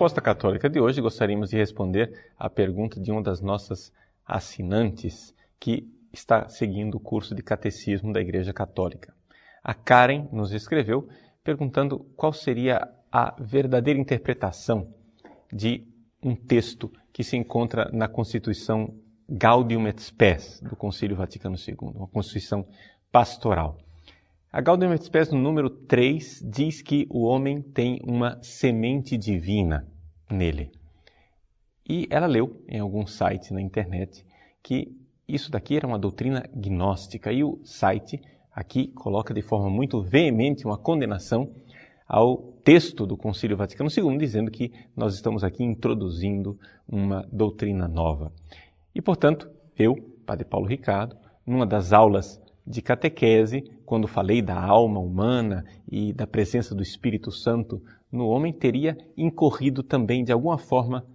Resposta Católica de hoje, gostaríamos de responder à pergunta de uma das nossas assinantes que está seguindo o curso de Catecismo da Igreja Católica. A Karen nos escreveu perguntando qual seria a verdadeira interpretação de um texto que se encontra na Constituição Gaudium et Spes do Concílio Vaticano II, uma Constituição pastoral. A Gaudium et Spes, no número 3, diz que o homem tem uma semente divina nele. E ela leu em algum site na internet que isso daqui era uma doutrina gnóstica e o site aqui coloca de forma muito veemente uma condenação ao texto do Concílio Vaticano II, dizendo que nós estamos aqui introduzindo uma doutrina nova. E, portanto, eu, Padre Paulo Ricardo, numa das aulas de catequese, quando falei da alma humana e da presença do Espírito Santo no homem, teria incorrido também de alguma forma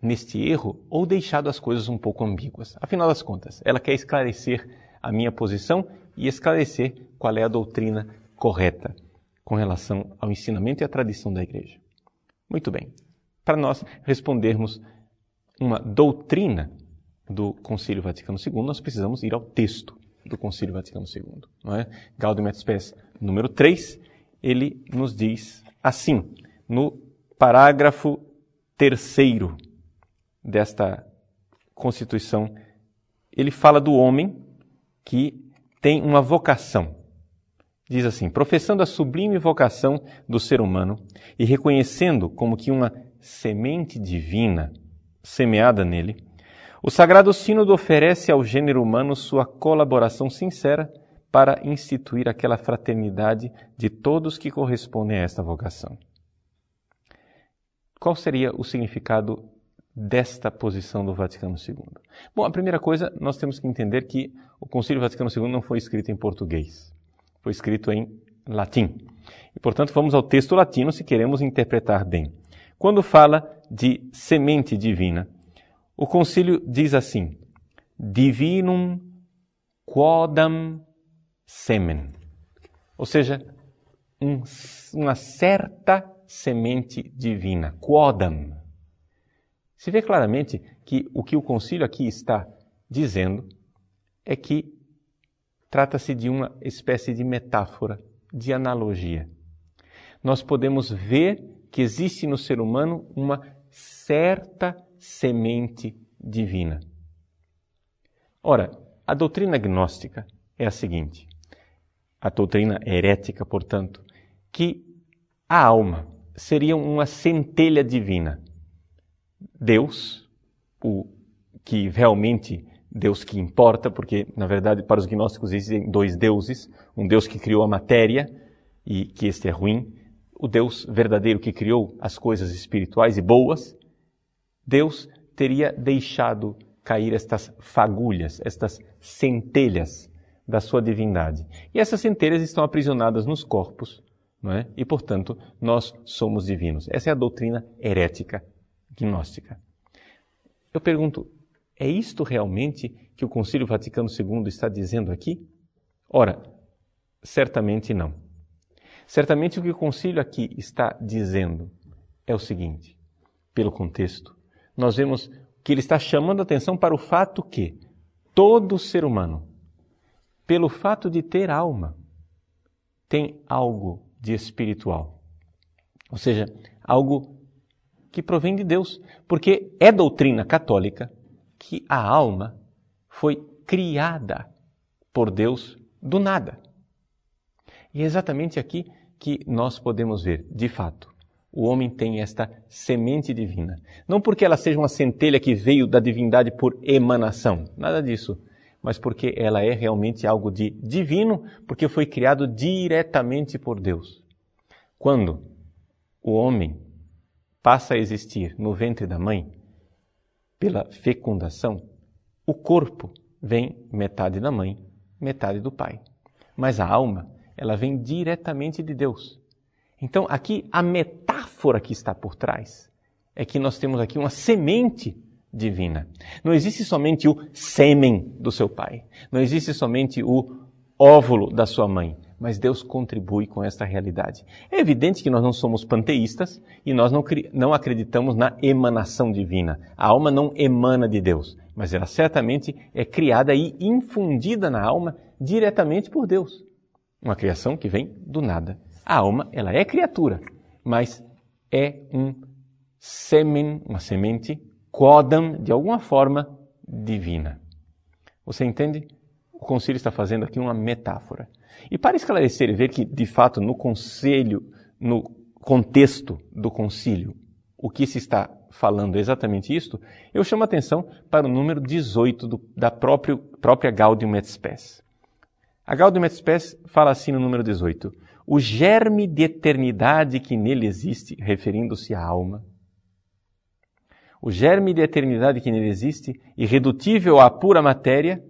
neste erro ou deixado as coisas um pouco ambíguas. Afinal das contas, ela quer esclarecer a minha posição e esclarecer qual é a doutrina correta com relação ao ensinamento e à tradição da Igreja. Muito bem. Para nós respondermos uma doutrina do Concílio Vaticano II, nós precisamos ir ao texto do Concílio Vaticano II. Não é? Gaudium et Spes número 3, ele nos diz assim, no parágrafo terceiro desta Constituição, ele fala do homem que tem uma vocação. Diz assim: professando a sublime vocação do ser humano e reconhecendo como que uma semente divina semeada nele, o Sagrado Sínodo oferece ao gênero humano sua colaboração sincera para instituir aquela fraternidade de todos que correspondem a esta vocação. Qual seria o significado desta posição do Vaticano II? Bom, a primeira coisa, nós temos que entender que o Concílio Vaticano II não foi escrito em português, foi escrito em latim. E, portanto, vamos ao texto latino se queremos interpretar bem. Quando fala de semente divina, o concílio diz assim: Divinum quodam semen. Ou seja, um, uma certa semente divina. Quodam. Se vê claramente que o que o concílio aqui está dizendo é que trata-se de uma espécie de metáfora, de analogia. Nós podemos ver que existe no ser humano uma certa semente divina. Ora, a doutrina gnóstica é a seguinte: a doutrina herética, portanto, que a alma seria uma centelha divina. Deus, o que realmente Deus que importa, porque na verdade para os gnósticos existem dois deuses, um Deus que criou a matéria e que este é ruim, o Deus verdadeiro que criou as coisas espirituais e boas, Deus teria deixado cair estas fagulhas, estas centelhas da sua divindade. E essas centelhas estão aprisionadas nos corpos, não é? e portanto nós somos divinos. Essa é a doutrina herética, gnóstica. Eu pergunto, é isto realmente que o Concílio Vaticano II está dizendo aqui? Ora, certamente não. Certamente o que o concílio aqui está dizendo é o seguinte, pelo contexto nós vemos que ele está chamando a atenção para o fato que todo ser humano, pelo fato de ter alma, tem algo de espiritual. Ou seja, algo que provém de Deus. Porque é doutrina católica que a alma foi criada por Deus do nada. E é exatamente aqui que nós podemos ver, de fato, o homem tem esta semente divina. Não porque ela seja uma centelha que veio da divindade por emanação, nada disso, mas porque ela é realmente algo de divino, porque foi criado diretamente por Deus. Quando o homem passa a existir no ventre da mãe, pela fecundação, o corpo vem metade da mãe, metade do pai. Mas a alma, ela vem diretamente de Deus. Então, aqui, a metáfora que está por trás é que nós temos aqui uma semente divina. Não existe somente o sêmen do seu pai. Não existe somente o óvulo da sua mãe. Mas Deus contribui com esta realidade. É evidente que nós não somos panteístas e nós não, não acreditamos na emanação divina. A alma não emana de Deus, mas ela certamente é criada e infundida na alma diretamente por Deus. Uma criação que vem do nada. A alma, ela é criatura, mas é um sêmen, uma semente Kodam, de alguma forma, divina. Você entende? O concílio está fazendo aqui uma metáfora. E para esclarecer e ver que, de fato, no conselho, no contexto do concílio, o que se está falando é exatamente isto, eu chamo a atenção para o número 18 do, da próprio, própria Gaudium et Spes. A Gaudium et Spes fala assim no número 18: O germe de eternidade que nele existe, referindo-se à alma, o germe de eternidade que nele existe, irredutível à pura matéria,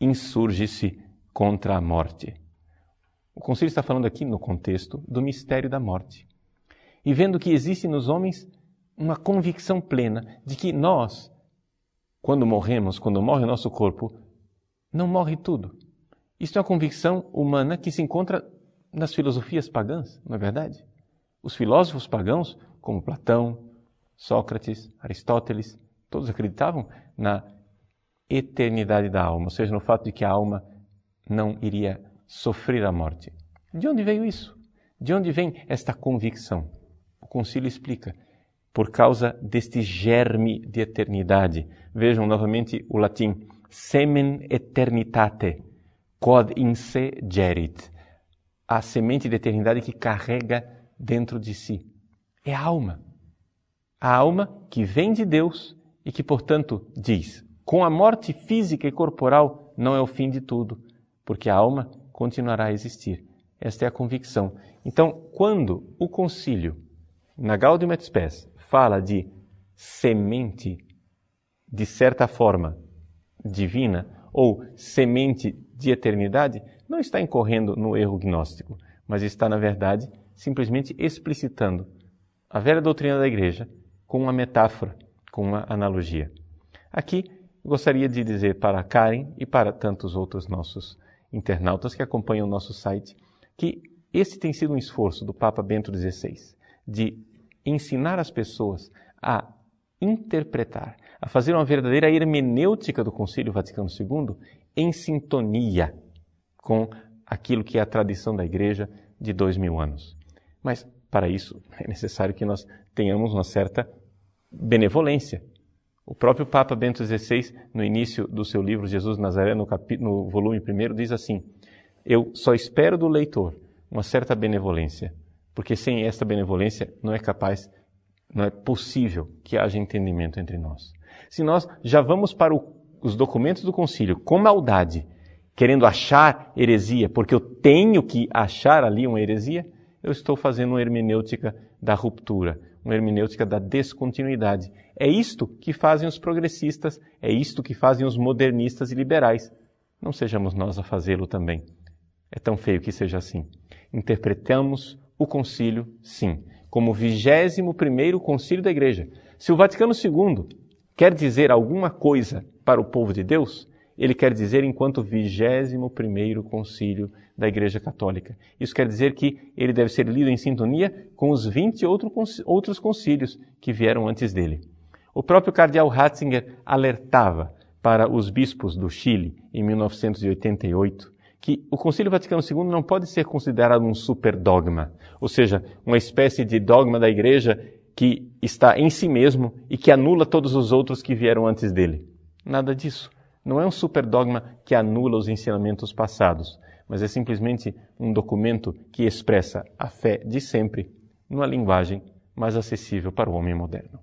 insurge-se contra a morte. O Conselho está falando aqui no contexto do mistério da morte. E vendo que existe nos homens uma convicção plena de que nós, quando morremos, quando morre o nosso corpo, não morre tudo. Isso é uma convicção humana que se encontra nas filosofias pagãs, não é verdade? Os filósofos pagãos, como Platão, Sócrates, Aristóteles, todos acreditavam na eternidade da alma, ou seja, no fato de que a alma não iria sofrer a morte. De onde veio isso? De onde vem esta convicção? O concílio explica. Por causa deste germe de eternidade. Vejam novamente o latim. Semen eternitate, quod in se gerit. A semente de eternidade que carrega dentro de si. É a alma a alma que vem de Deus e que, portanto, diz: com a morte física e corporal não é o fim de tudo, porque a alma continuará a existir. Esta é a convicção. Então, quando o concílio, na Gaudium et Spes, fala de semente, de certa forma, divina, ou semente de eternidade, não está incorrendo no erro gnóstico, mas está, na verdade, simplesmente explicitando a velha doutrina da igreja com uma metáfora, com uma analogia. Aqui gostaria de dizer para Karen e para tantos outros nossos internautas que acompanham o nosso site que esse tem sido um esforço do Papa Bento XVI de ensinar as pessoas a interpretar, a fazer uma verdadeira hermenêutica do Concílio Vaticano II em sintonia com aquilo que é a tradição da Igreja de dois mil anos. Mas, para isso, é necessário que nós tenhamos uma certa benevolência. O próprio Papa Bento XVI, no início do seu livro Jesus Nazaré, no, no volume 1, diz assim: Eu só espero do leitor uma certa benevolência, porque sem esta benevolência não é capaz, não é possível que haja entendimento entre nós. Se nós já vamos para o, os documentos do concílio com maldade, querendo achar heresia, porque eu tenho que achar ali uma heresia, eu estou fazendo uma hermenêutica da ruptura, uma hermenêutica da descontinuidade. É isto que fazem os progressistas, é isto que fazem os modernistas e liberais. Não sejamos nós a fazê-lo também. É tão feio que seja assim. Interpretamos o concílio, sim, como o vigésimo primeiro concílio da igreja. Se o Vaticano II quer dizer alguma coisa para o povo de Deus, ele quer dizer enquanto vigésimo primeiro concílio da Igreja Católica. Isso quer dizer que ele deve ser lido em sintonia com os 20 outros concílios que vieram antes dele. O próprio cardeal Ratzinger alertava para os bispos do Chile em 1988 que o Concílio Vaticano II não pode ser considerado um superdogma, ou seja, uma espécie de dogma da Igreja que está em si mesmo e que anula todos os outros que vieram antes dele. Nada disso. Não é um superdogma que anula os ensinamentos passados, mas é simplesmente um documento que expressa a fé de sempre numa linguagem mais acessível para o homem moderno.